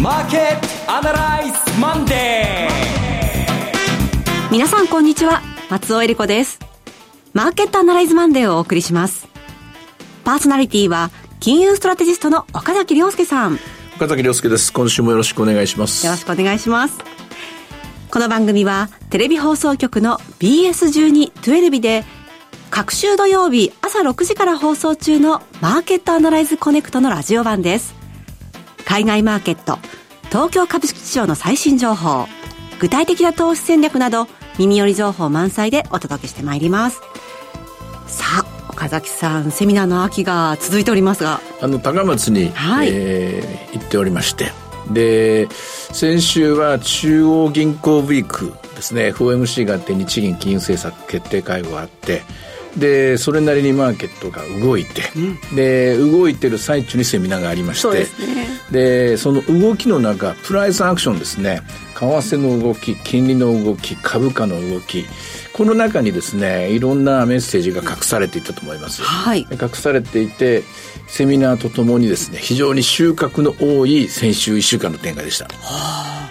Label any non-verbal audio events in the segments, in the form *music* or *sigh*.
マーケットアナライズマンデー。皆さんこんにちは。松尾恵理子です。マーケットアナライズマンデーをお送りします。パーソナリティは金融ストラテジストの岡崎亮介さん。岡崎亮介です。今週もよろしくお願いします。よろしくお願いします。この番組はテレビ放送局の BS12-12 で各週土曜日朝6時から放送中のマーケットアナライズコネクトのラジオ版です。海外マーケット、東京株式市場の最新情報、具体的な投資戦略など耳寄り情報満載でお届けしてまいります。さあ、岡崎さん、セミナーの秋が続いておりますが。あの、高松に、はい、えー、行っておりまして、で、先週は中央銀行ウィークですね、FOMC があって日銀金融政策決定会合があって、でそれなりにマーケットが動いて、うん、で動いてる最中にセミナーがありましてで、ね、その動きの中プライスアクションですね。為替の動き金利の動き株価の動きこの中にですねいろんなメッセージが隠されていたと思います、はい、隠されていてセミナーとともにですね非常に収穫の多い先週1週間の展開でした。はあ。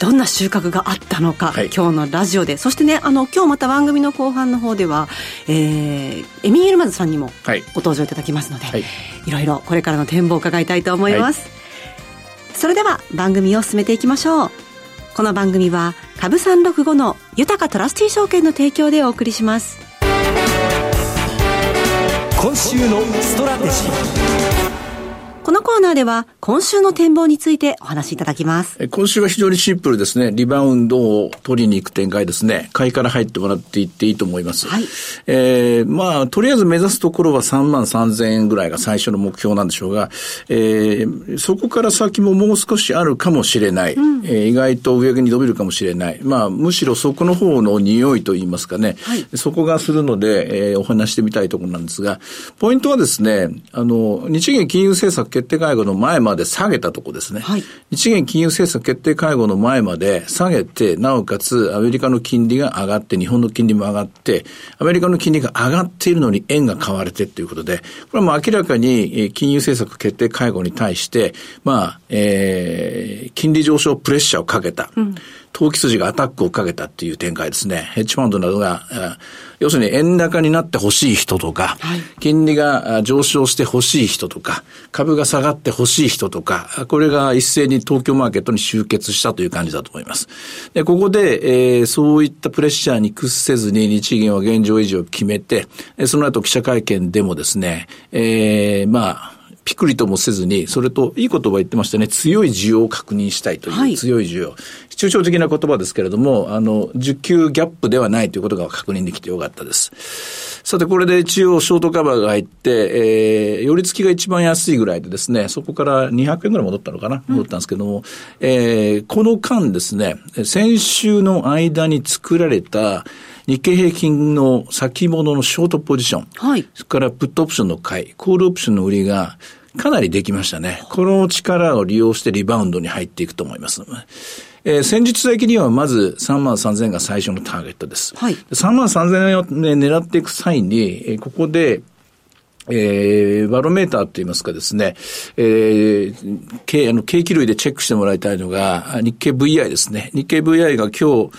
どんな収穫があったのか、はい、今日のラジオで。そしてねあの今日また番組の後半の方では、えー、エミー・エルマズさんにもご登場いただきますので、はい、いろいろこれからの展望を伺いたいと思います、はい、それでは番組を進めていきましょう。この番組は株365の豊かトラスティ証券の提供でお送りします今週のストラテジー。このコーナーでは今週の展望についてお話しいただきます。今週は非常にシンプルですね。リバウンドを取りに行く展開ですね。買いから入ってもらっていっていいと思います。はい。えー、まあ、とりあえず目指すところは3万3000円ぐらいが最初の目標なんでしょうが、えー、そこから先ももう少しあるかもしれない。うん、えー、意外と上に伸びるかもしれない。まあ、むしろそこの方の匂いといいますかね。はい、そこがするので、えー、お話してみたいところなんですが、ポイントはですね、あの、日銀金融政策決定会合の前まで下げたとこですね。はい、日銀金融政策決定会合の前まで下げて、なおかつアメリカの金利が上がって、日本の金利も上がって、アメリカの金利が上がっているのに円が買われてということで、これはもう明らかに金融政策決定会合に対して、まあ、えー、金利上昇プレッシャーをかけた。うん投機筋がアタックをかけたっていう展開ですね。ヘッジファンドなどが、要するに円高になってほしい人とか、はい、金利が上昇してほしい人とか、株が下がってほしい人とか、これが一斉に東京マーケットに集結したという感じだと思います。で、ここで、えー、そういったプレッシャーに屈せずに日銀は現状維持を決めて、その後記者会見でもですね、えー、まあ、ピクリともせずに、それといい言葉言ってましたね、強い需要を確認したいという強い需要。はい、抽象的な言葉ですけれども、あの、需給ギャップではないということが確認できてよかったです。さて、これで中央ショートカバーが入って、えー、寄り付きが一番安いぐらいでですね、そこから200円ぐらい戻ったのかな、戻ったんですけども、うん、えー、この間ですね、先週の間に作られた、日経平均の先物のショートポジション、はい、それからプットオプションの買い、コールオプションの売りがかなりできましたね。この力を利用してリバウンドに入っていくと思います。えー、先日的にはまず3万3000円が最初のターゲットです。はい、3万3000円を、ね、狙っていく際に、えー、ここで、えー、バロメーターといいますかですね、えー、景あの景気類でチェックしてもらいたいのが、日経 VI ですね。日経 VI が今日、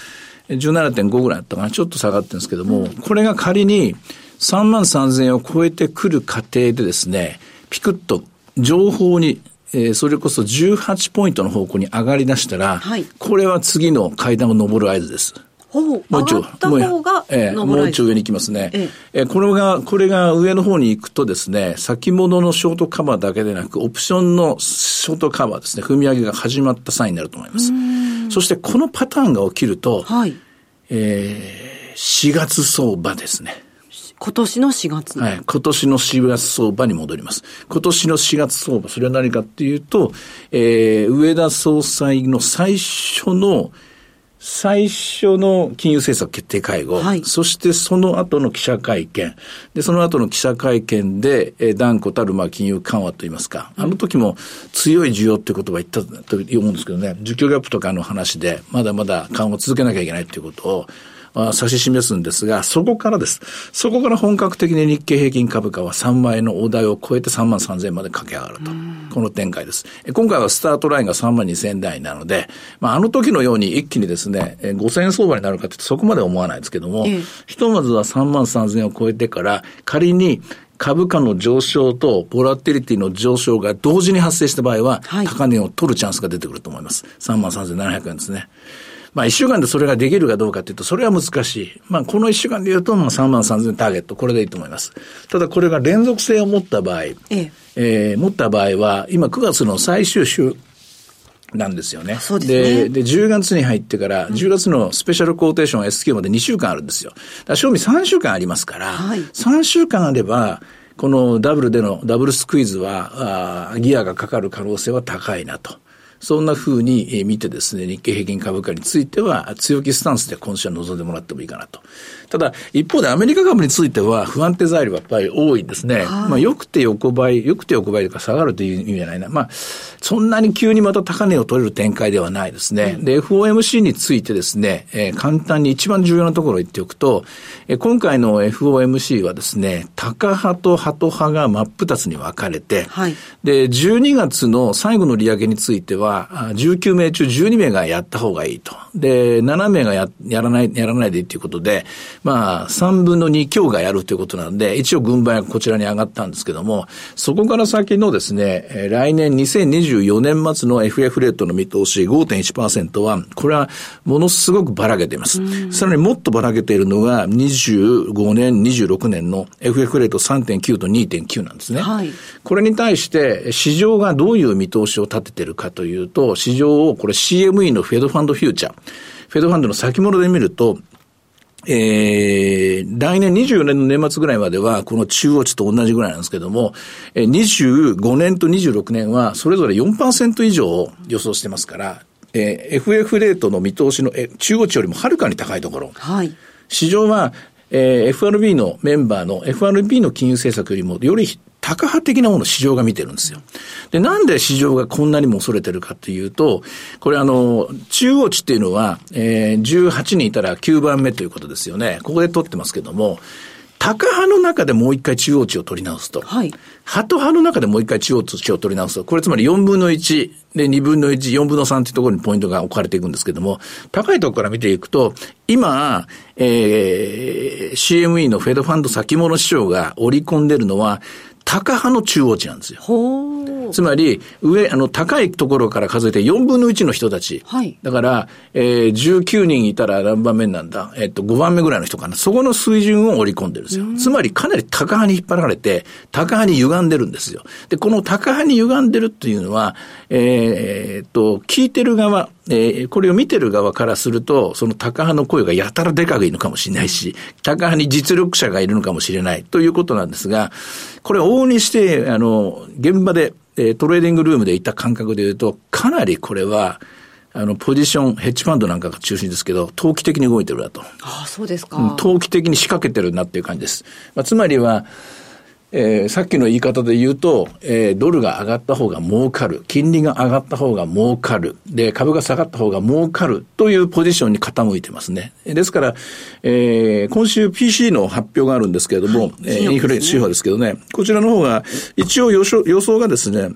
17.5ぐらいだったかな。ちょっと下がってるんですけども、うん、これが仮に3万3000円を超えてくる過程でですね、ピクッと情報に、えー、それこそ18ポイントの方向に上がり出したら、はい、これは次の階段を上る合図です。もう一丁、もう、えー、もう一丁上に行きますね。ええー、これが、これが上の方に行くとですね、先物のショートカバーだけでなく、オプションのショートカバーですね、踏み上げが始まった際になると思います。そしてこのパターンが起きると、はい、えー、4月相場ですね。今年の4月はい。今年の4月相場に戻ります。今年の4月相場、それは何かっていうと、えー、上田総裁の最初の、最初の金融政策決定会合、はい、そしてその後の記者会見、で、その後の記者会見で、えー、断固たるまあ金融緩和といいますか、あの時も強い需要って言葉言ったと思うんですけどね、需給ギャップとかの話で、まだまだ緩和を続けなきゃいけないっていうことを、指し示すんですが、そこからです。そこから本格的に日経平均株価は3万円の大台を超えて3万3000円まで駆け上がると。この展開です。今回はスタートラインが3万2000円台なので、まあ、あの時のように一気にですね、5000円相場になるかというとそこまで思わないですけども、ええ、ひとまずは3万3000円を超えてから、仮に株価の上昇とボラティリティの上昇が同時に発生した場合は、はい、高値を取るチャンスが出てくると思います。3万3700円ですね。まあ一週間でそれができるかどうかというと、それは難しい。まあこの一週間で言うと、まあ3万3000ターゲット、これでいいと思います。ただこれが連続性を持った場合、えええー、持った場合は、今9月の最終週、なんですよね。そうですね。で、で、10月に入ってから、10月のスペシャルコーテーション SQ まで2週間あるんですよ。だ賞味3週間ありますから、はい、3週間あれば、このダブルでのダブルスクイズは、あギアがかかる可能性は高いなと。そんな風に見てですね、日経平均株価については強気スタンスで今週は臨んでもらってもいいかなと。ただ、一方でアメリカ株については不安定材料がやっぱり多いんですね。はい、まあ、よくて横ばい、よくて横ばいとか下がるという意味じゃないな。まあ、そんなに急にまた高値を取れる展開ではないですね。うん、で、FOMC についてですね、えー、簡単に一番重要なところを言っておくと、えー、今回の FOMC はですね、高派とハト派が真っ二つに分かれて、はい、で、12月の最後の利上げについては、19名中12名がやった方がいいと。で、7名がややらない、やらないでということで、まあ、3分の2強がやるということなんで、一応軍配がこちらに上がったんですけども、そこから先のですね、来年2024年末の FF レートの見通し5.1%は、これはものすごくばらけています。さらにもっとばらけているのが、25年、26年の FF レート3.9と2.9なんですね。はい、これに対して、市場がどういう見通しを立ててるかというと、市場をこれ CME のフェドファンドフューチャー、フェドファンドの先物で見ると、えー、来年24年の年末ぐらいまでは、この中央値と同じぐらいなんですけども、えー、25年と26年は、それぞれ4%以上を予想してますから、えー、FF レートの見通しの、え中央値よりもはるかに高いところ。はい。市場は、えー、FRB のメンバーの FRB の金融政策よりもよりタカ派的なものを市場が見てるんですよ。で、なんで市場がこんなにも恐れてるかというと、これあの、中央値っていうのは、えー、18人いたら9番目ということですよね。ここで取ってますけども、タカ派の中でもう一回中央値を取り直すと。はい。ハト派の中でもう一回中央値を取り直すと。これつまり4分の1で2分の1、4分の3というところにポイントが置かれていくんですけども、高いところから見ていくと、今、えー、CME のフェドファンド先物市場が織り込んでるのは、高派の中央値なんですよ。つまり、上、あの、高いところから数えて4分の1の人たち。はい。だから、えー、19人いたら何番目なんだ？えっと、5番目ぐらいの人かな。そこの水準を織り込んでるんですよ。つまり、かなり高派に引っ張られて、高派に歪んでるんですよ。で、この高派に歪んでるっていうのは、えー、っと、聞いてる側、えー、これを見てる側からすると、そのタカ派の声がやたらでかくいいのかもしれないし、タカ派に実力者がいるのかもしれないということなんですが、これ往々にして、あの、現場で、えー、トレーディングルームでいた感覚で言うと、かなりこれは、あの、ポジション、ヘッジファンドなんかが中心ですけど、投機的に動いてるなと。ああ、そうですか。投機的に仕掛けてるなっていう感じです。まあ、つまりは、えー、さっきの言い方で言うと、えー、ドルが上がった方が儲かる。金利が上がった方が儲かる。で、株が下がった方が儲かるというポジションに傾いてますね。ですから、えー、今週 PC の発表があるんですけれども、はい、えー、インフレ指標ですけどね、こちらの方が、一応予想予想がですね、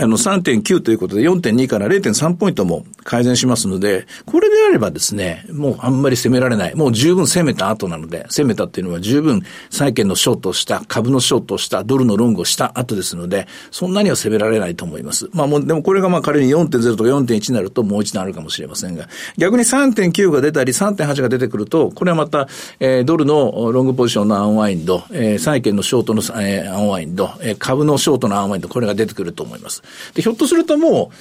あの、3.9ということで4.2から0.3ポイントも改善しますので、これであればですね、もうあんまり攻められない。もう十分攻めた後なので、攻めたっていうのは十分債券のショートした、株のショートした、ドルのロングをした後ですので、そんなには攻められないと思います。まあもう、でもこれがまあ仮に4.0とか4.1になるともう一段あるかもしれませんが、逆に3.9が出たり3.8が出てくると、これはまた、えー、ドルのロングポジションのアンワインド、えー、債券のショートの、えー、アンワインド、えー、株のショートのアンワインド、これが出てくると思います。で、ひょっとするともう、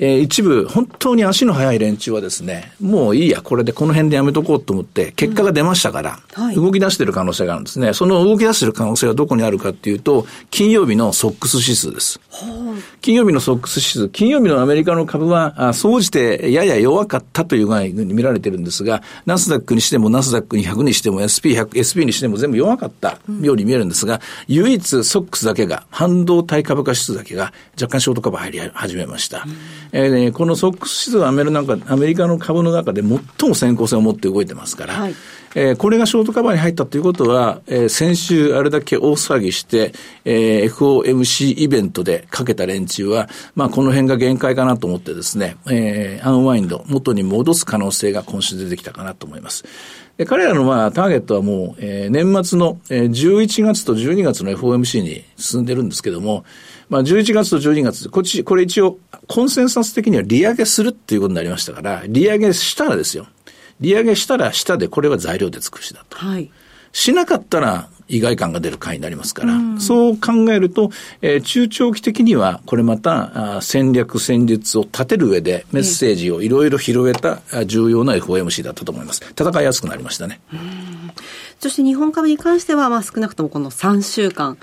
えー、一部、本当に足の速い連中はですね、もういいや、これでこの辺でやめとこうと思って、結果が出ましたから、うんはい、動き出している可能性があるんですね。その動き出している可能性はどこにあるかっていうと、金曜日のソックス指数です。金曜日のソックス指数、金曜日のアメリカの株は、総じてやや弱かったという具合に見られてるんですが、ナスダックにしても、ナスダックに100にしても、SP100、SP にしても全部弱かったように見えるんですが、うん、唯一ソックスだけが、半導体株価指数だけが、若干ショート株入り始めました。うんえー、このソックス指数はアメリカの株の中で最も先行性を持って動いてますから、はいえー、これがショートカバーに入ったということは、えー、先週あれだけ大騒ぎして、えー、FOMC イベントでかけた連中は、まあこの辺が限界かなと思ってですね、えー、アンワインド、元に戻す可能性が今週出てきたかなと思います。で彼らのまあターゲットはもう、えー、年末の、えー、11月と12月の FOMC に進んでるんですけども、まあ11月と12月、こっち、これ一応コンセンサス的には利上げするっていうことになりましたから、利上げしたらですよ。利上げしたら下でこれは材料で尽くしだと。はい。しなかったら意外感が出る回になりますから、うん、そう考えると、えー、中長期的にはこれまたあ戦略戦術を立てる上でメッセージをいろいろ広げた重要な FOMC だったと思います。戦いやすくなりましたね。そして日本株に関しては、まあ少なくともこの3週間、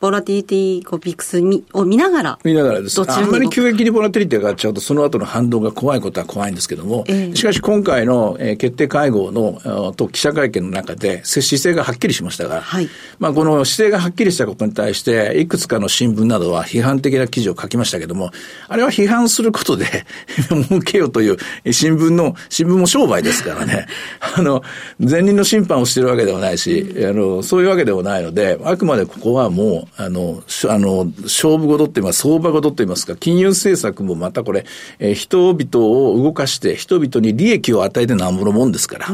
ボラティリティコピックスを見ながら。見ながらです。あんまり急激にボラティリティが上がっちゃうと、その後の反動が怖いことは怖いんですけども、えー、しかし今回の、えー、決定会合のと記者会見の中で、姿勢がはっきりしましたが、はい、まあこの姿勢がはっきりしたことに対して、いくつかの新聞などは批判的な記事を書きましたけども、あれは批判することで *laughs* 儲けようという新聞の、新聞も商売ですからね、*laughs* あの、前任の審判をしてるわけではないし、あの、そういうわけでもないので、あくまでここはもう、あの、あの、勝負事って言います、相場事って言いますか、金融政策もまたこれ、えー、人々を動かして、人々に利益を与えてなんぼのもんですから、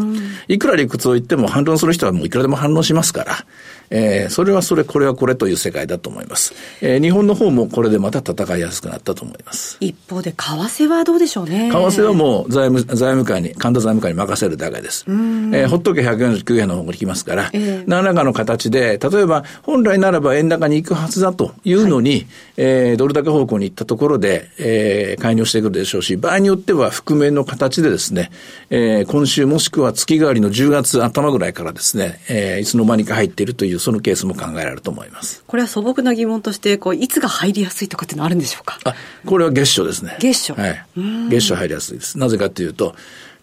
いくら理屈を言っても反論する人はもういくらでも反論しますから、えー、それはそれ、これはこれという世界だと思います。えー、日本の方もこれでまた戦いやすくなったと思います。一方で、為替はどうでしょうね。為替はもう財務、財務官に、神田財務官に任せるだけです。えー、ほっとけ149円の方がきますから、えー、何らかの形で、例えば、本来ならば円高に行くはずだというのに、はい、えー、ドル高方向に行ったところで、えー、介入してくるでしょうし、場合によっては覆面の形でですね、えー、今週もしくは月替わりの10月頭ぐらいからですね、えー、いつの間にか入っているというそのケースも考えられると思います。これは素朴な疑問として、こう、いつが入りやすいとかってのはあるんでしょうか？あ、これは月初ですね。月初はい。月初入りやすいです。なぜかというと、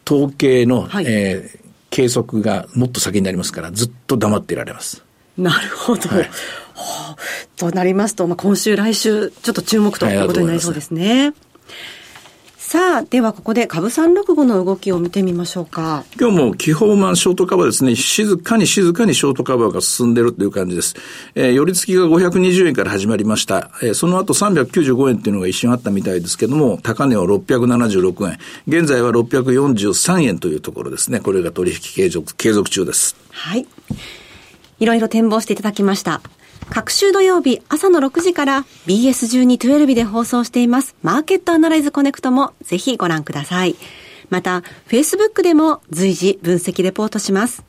統計の、はい、えー、計測がもっと先になりますから、ずっと黙っていられます。なるほど。はい、はあ、となりますと、まあ、今週、来週、ちょっと注目ということになりそうですね。さあ、ではここで株三六五の動きを見てみましょうか。今日も基本マンショートカバーですね、静かに静かにショートカバーが進んでるという感じです。えー、寄り付きが520円から始まりました。えー、その後395円っていうのが一瞬あったみたいですけども、高値は676円。現在は643円というところですね。これが取引継続、継続中です。はい。いろいろ展望していただきました。各週土曜日朝の6時から BS1212 で放送していますマーケットアナライズコネクトもぜひご覧ください。また、Facebook でも随時分析レポートします。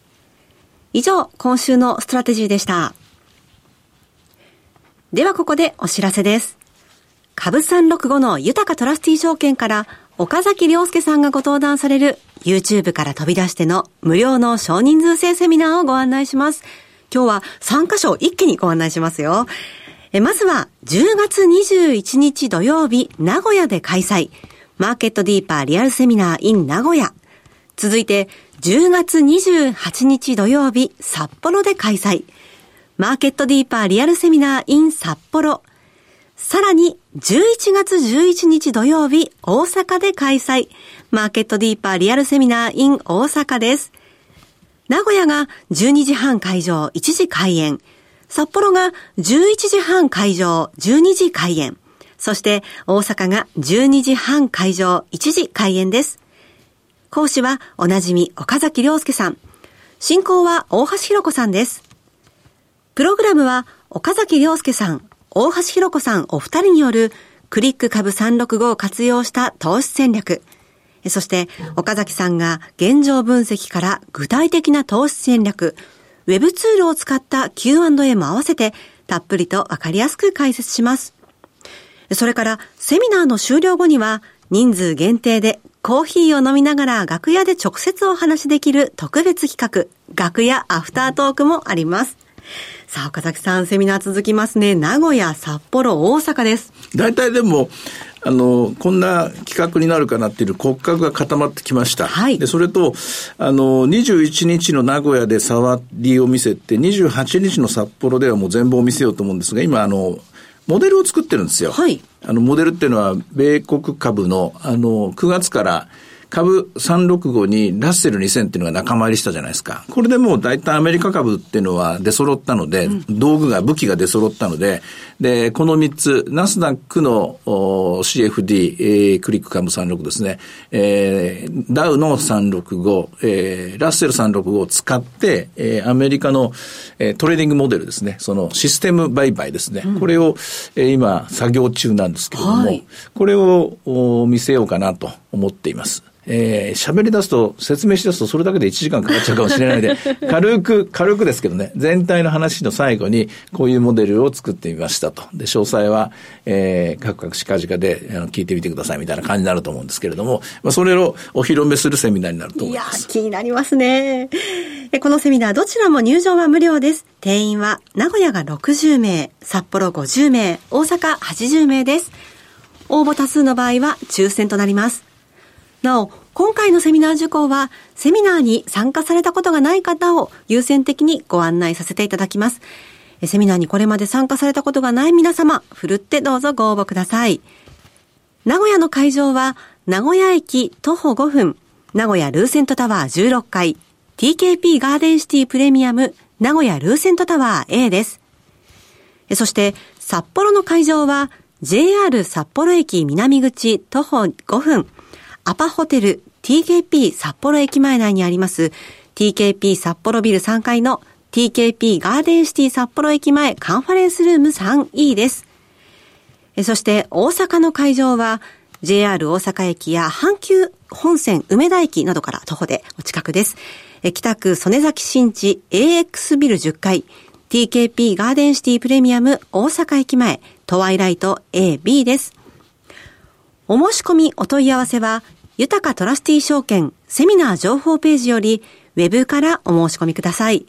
以上、今週のストラテジーでした。ではここでお知らせです。株365の豊かトラスティ証券から岡崎良介さんがご登壇される YouTube から飛び出しての無料の少人数制セミナーをご案内します。今日は3箇所一気にご案内しますよ。えまずは10月21日土曜日、名古屋で開催。マーケットディーパーリアルセミナー in 名古屋。続いて10月28日土曜日、札幌で開催。マーケットディーパーリアルセミナー in 札幌。さらに11月11日土曜日、大阪で開催。マーケットディーパーリアルセミナー in 大阪です。名古屋が12時半会場、1時開演。札幌が11時半会場、12時開演。そして大阪が12時半会場、1時開演です。講師はおなじみ岡崎良介さん。進行は大橋弘子さんです。プログラムは岡崎良介さん、大橋弘子さんお二人によるクリック株365を活用した投資戦略。そして、岡崎さんが現状分析から具体的な投資戦略、ウェブツールを使った Q&A も合わせて、たっぷりとわかりやすく解説します。それから、セミナーの終了後には、人数限定でコーヒーを飲みながら楽屋で直接お話しできる特別企画、楽屋アフタートークもあります。さあ、岡崎さん、セミナー続きますね。名古屋、札幌、大阪です。大体でも、あの、こんな企画になるかなっていう骨格が固まってきました。はい。で、それと、あの、21日の名古屋で触りを見せて、28日の札幌ではもう全貌を見せようと思うんですが、今、あの、モデルを作ってるんですよ。はい。あの、モデルっていうのは、米国株の、あの、9月から、株365にラッセル2000っていうのが仲間入りしたじゃないですか。これでもう大体アメリカ株っていうのは出揃ったので、うん、道具が、武器が出揃ったので、で、この3つ、ナスダックの CFD、えー、クリック株36ですね、えー、ダウの365、えー、ラッセル365を使って、えー、アメリカの、えー、トレーディングモデルですね、そのシステム売買ですね、うん、これを、えー、今作業中なんですけれども、はい、これを見せようかなと思っています。えー、喋り出すと、説明し出すと、それだけで1時間かかっちゃうかもしれないので、*laughs* 軽く、軽くですけどね、全体の話の最後に、こういうモデルを作ってみましたと。で、詳細は、えー、各々近々であの聞いてみてくださいみたいな感じになると思うんですけれども、まあ、それをお披露目するセミナーになると思います。いや、気になりますね。このセミナー、どちらも入場は無料です。定員は、名古屋が60名、札幌50名、大阪80名です。応募多数の場合は抽選となります。なお、今回のセミナー受講は、セミナーに参加されたことがない方を優先的にご案内させていただきます。セミナーにこれまで参加されたことがない皆様、ふるってどうぞご応募ください。名古屋の会場は、名古屋駅徒歩5分、名古屋ルーセントタワー16階、TKP ガーデンシティプレミアム、名古屋ルーセントタワー A です。そして、札幌の会場は、JR 札幌駅南口徒歩5分、アパホテル TKP 札幌駅前内にあります TKP 札幌ビル3階の TKP ガーデンシティ札幌駅前カンファレンスルーム 3E です。そして大阪の会場は JR 大阪駅や阪急本線梅田駅などから徒歩でお近くです。北区曽根崎新地 AX ビル10階 TKP ガーデンシティプレミアム大阪駅前トワイライト AB です。お申し込みお問い合わせは豊かトラスティ証券セミナー情報ページよりウェブからお申し込みください。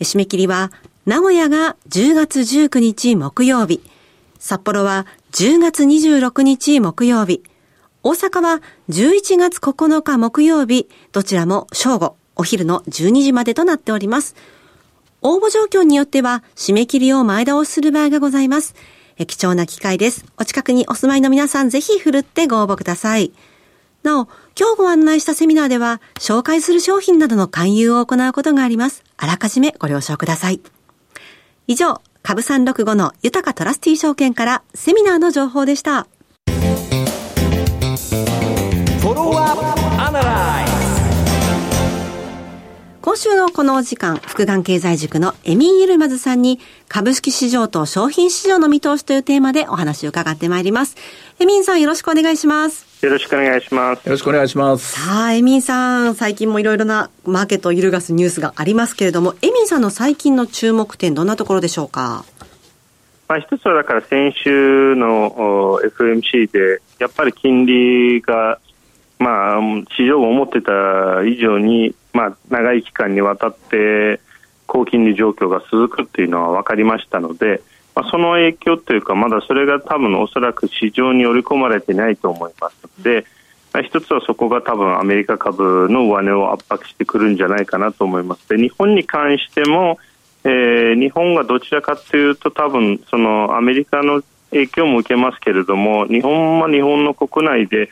締め切りは名古屋が10月19日木曜日、札幌は10月26日木曜日、大阪は11月9日木曜日、どちらも正午、お昼の12時までとなっております。応募状況によっては締め切りを前倒しする場合がございます。貴重な機会です。お近くにお住まいの皆さんぜひ振るってご応募ください。なお、今日ご案内したセミナーでは、紹介する商品などの勧誘を行うことがあります。あらかじめご了承ください。以上、株365の豊かトラスティ証券からセミナーの情報でした。今週のこのお時間、福眼経済塾のエミン・ユルマズさんに、株式市場と商品市場の見通しというテーマでお話を伺ってまいります。エミンさんよろしくお願いします。よろしくお願いします。よろしくお願いします。さあ、エミンさん、最近もいろいろなマーケットを揺るがすニュースがありますけれども、エミンさんの最近の注目点、どんなところでしょうか？まあ、一つはだから先週の FMC で、やっぱり金利が、まあ、市場が思ってた以上にまあ、長い期間にわたって高金利状況が続くというのは分かりましたので、まあ、その影響というかまだそれが多分おそらく市場に織り込まれてないと思います。ので、まあ、一つはそこが多分アメリカ株の上値を圧迫してくるんじゃないかなと思います。で日本に関しても、えー、日本がどちらかというと多分そのアメリカの影響も受けますけれども日本は日本の国内で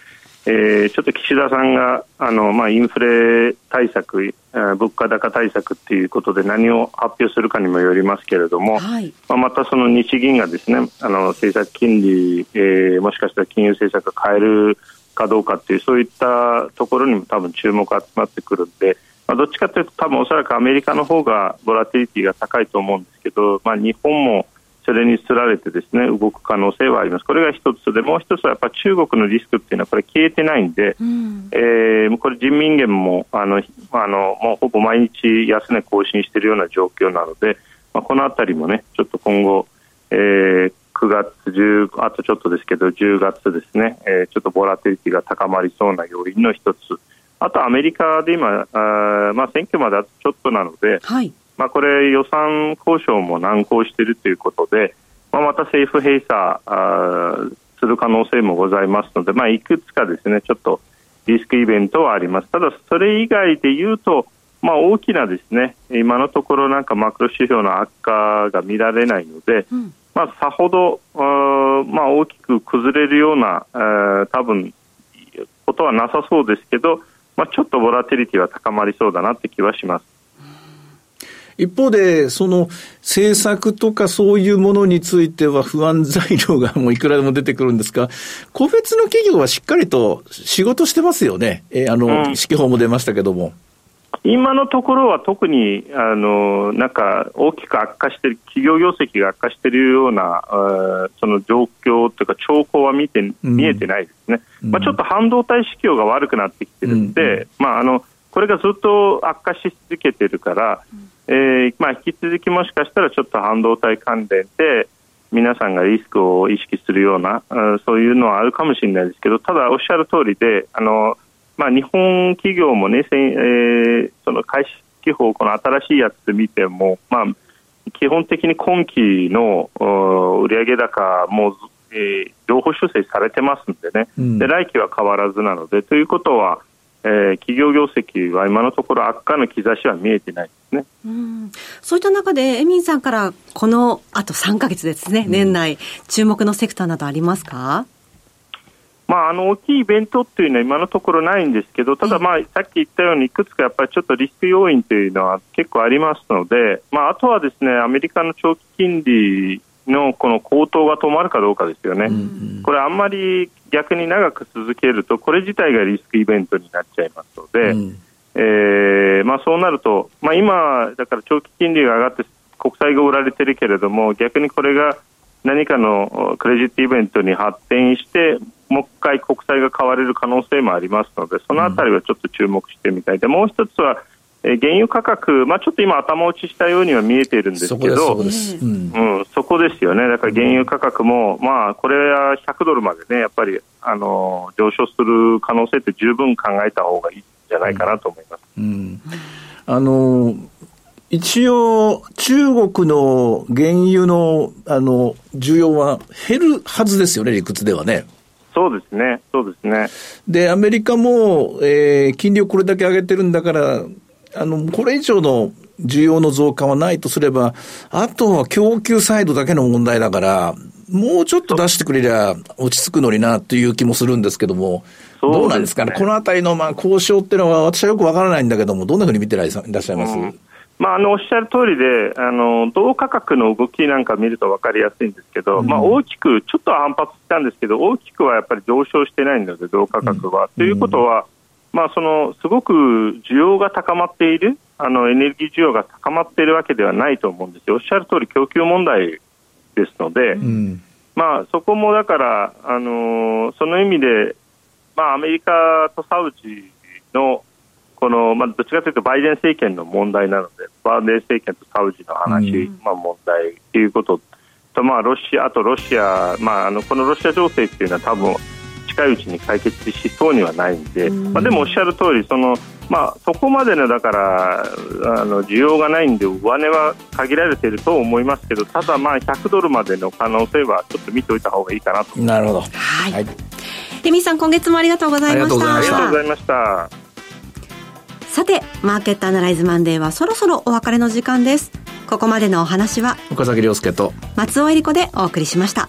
えー、ちょっと岸田さんがあの、まあ、インフレ対策、えー、物価高対策ということで何を発表するかにもよりますけれども、はい、まあ、またその日銀がですねあの政策金利、えー、もしかしたら金融政策を変えるかどうかというそういったところにも多分注目が集まってくるんで、まあ、どっちかというと多分おそらくアメリカの方がボラティリティが高いと思うんですけど、まあ、日本もそれにつられてですね動く可能性はあります。これが一つでもう一つはやっぱ中国のリスクっていうのはこれ消えてないんで、うん、えー、これ人民元もあのあのもうほぼ毎日安値更新しているような状況なので、まあ、このあたりもねちょっと今後、えー、9月10あとちょっとですけど10月ですね、えー、ちょっとボラテリティが高まりそうな要因の一つ。あとアメリカで今、あまあ、選挙まであとちょっとなので、はいまあ、これ予算交渉も難航しているということで、まあ、また政府閉鎖する可能性もございますので、まあ、いくつかですねちょっとリスクイベントはありますただそれ以外で言うと、まあ、大きなですね今のところなんかマクロ指標の悪化が見られないので、うん、まあ、さほど、まあ、大きく崩れるような、えー、多分ことはなさそうですけど、まあ、ちょっとボラティリティは高まりそうだなって気はします。一方で、その政策とかそういうものについては不安材料がもういくらでも出てくるんですが、個別の企業はしっかりと仕事してますよね。えー、あの、うん、指揮法も出ましたけども。今のところは特にあのなんか大きく悪化している企業業績が悪化しているようなその状況というか兆候は見て見えてないですね、うん、まあ、ちょっと半導体市況が悪くなってきてるんで、うん、まあ、あのこれがずっと悪化し続けてるから、えーまあ、引き続きもしかしたらちょっと半導体関連で皆さんがリスクを意識するようなそういうのはあるかもしれないですけどただ、おっしゃる通りであのまあ、日本企業もね、えー、その開始機法、この新しいやつ見ても、まあ、基本的に今期の売上高も、えー、情報修正されてますんでね、うん、で来期は変わらずなので、ということは、えー、企業業績は今のところ悪化の兆しは見えてないですね。うん、そういった中で、エミンさんからこのあと3か月ですね、年内、注目のセクターなどありますか？まあ、あの大きいイベントっていうのは今のところないんですけど、ただ、まあ、さっき言ったように、いくつかやっぱりちょっとリスク要因というのは結構ありますので、まあ、あとはですねアメリカの長期金利のこの高騰が止まるかどうかですよね、うんうん、これ、あんまり逆に長く続けると、これ自体がリスクイベントになっちゃいますので、うん、えー、まあ、そうなると、まあ、今、だから長期金利が上がって、国債が売られてるけれども、逆にこれが何かのクレジットイベントに発展して、もう一回国債が買われる可能性もありますので、そのあたりはちょっと注目してみたい。で、もう一つは、え原油価格、まあ、ちょっと今、頭打ちしたようには見えているんですけど、そこうん、そこですよね、だから原油価格も、まあ、これは100ドルまでね、やっぱりあの上昇する可能性って十分考えた方がいいんじゃないかなと思います。うん、うん、あの一応、中国の原油の、あの、需要は減るはずですよね、理屈ではね。そうですね、そうですね。で、アメリカも、えー、金利をこれだけ上げてるんだから、あの、これ以上の需要の増加はないとすれば、あとは供給サイドだけの問題だから、もうちょっと出してくれりゃ落ち着くのになっていう気もするんですけども、どうなんですかね、このあたりのまあ交渉っていうのは、私はよくわからないんだけども、どんなふうに見てらっしゃいます、うん。まあ、あのおっしゃる通りであの銅価格の動きなんか見ると分かりやすいんですけど、うん、まあ、大きくちょっと反発したんですけど大きくはやっぱり上昇してないので銅価格は。うん、ということは、まあ、そのすごく需要が高まっているあのエネルギー需要が高まっているわけではないと思うんですよ。おっしゃる通り供給問題ですので、うん、まあ、そこもだから、あのその意味で、まあ、アメリカとサウジのこの、まあ、どっちかというとバイデン政権の問題なので、バイデン政権とサウジの話、うん、まあ、問題ということと、まあ、ロシア、あとロシア、まあ、あのこのロシア情勢っていうのは多分近いうちに解決しそうにはないんで、うん、まあ、でもおっしゃる通りそのまあ、そこまでのだからあの需要がないんで上値は限られていると思いますけどただ、まあ100ドルまでの可能性はちょっと見ておいた方がいいかなと。なるほど、はい、はい、レミさん今月もありがとうございました。ありがとうございました。さて、マーケットアナライズマンデーはそろそろお別れの時間です。ここまでのお話は、岡崎亮介と松尾恵理子でお送りしました。